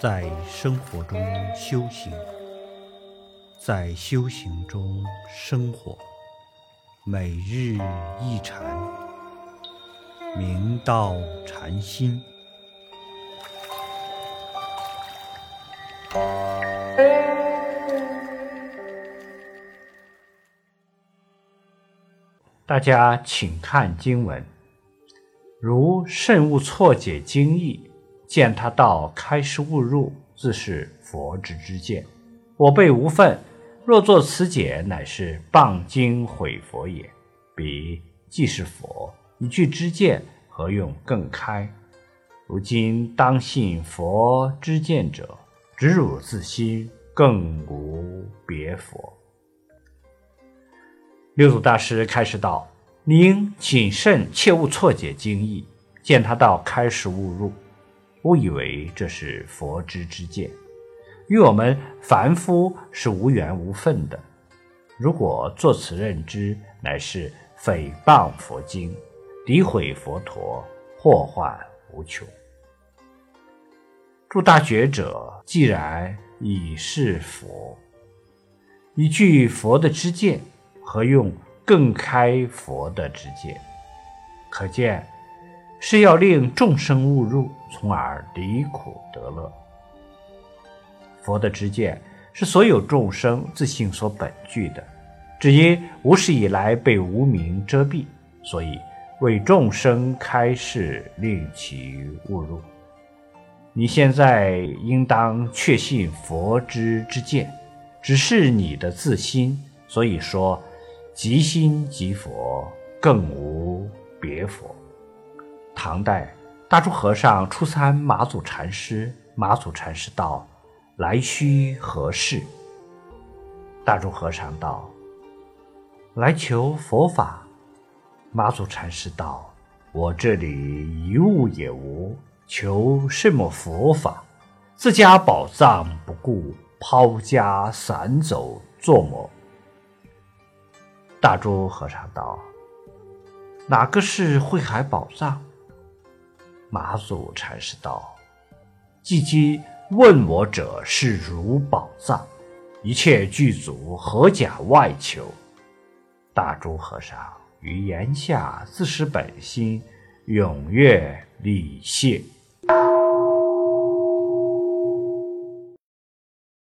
在生活中修行，在修行中生活，每日一禅，明道禅心。大家请看经文，如慎勿错解经义，见他道开示误入，自是佛之之见。我辈无分，若作此解，乃是谤经毁佛也。彼既是佛，一句之见，何用更开？如今当信佛之见者，只汝自心，更无别佛。六祖大师开示道：“您谨慎，切勿错解经义。见他道开始误入，误以为这是佛之之见，与我们凡夫是无缘无分的。如果作此认知，乃是诽谤佛经，诋毁佛陀，祸患无穷。诸大觉者既然已是佛，一句佛的知见。”何用更开佛的之见？可见是要令众生误入，从而离苦得乐。佛的知见是所有众生自性所本具的，只因无始以来被无明遮蔽，所以为众生开示，令其误入。你现在应当确信佛之之见，只是你的自心，所以说。即心即佛，更无别佛。唐代大珠和尚初参马祖禅师，马祖禅师道：“来须何事？”大珠和尚道：“来求佛法。”马祖禅师道：“我这里一物也无，求什么佛法？自家宝藏不顾，抛家散走，做么？”大珠和尚道：“哪个是慧海宝藏？”马祖禅师道：“既今问我者是如宝藏，一切具足，何假外求？”大珠和尚于言下自失本心，踊跃礼谢。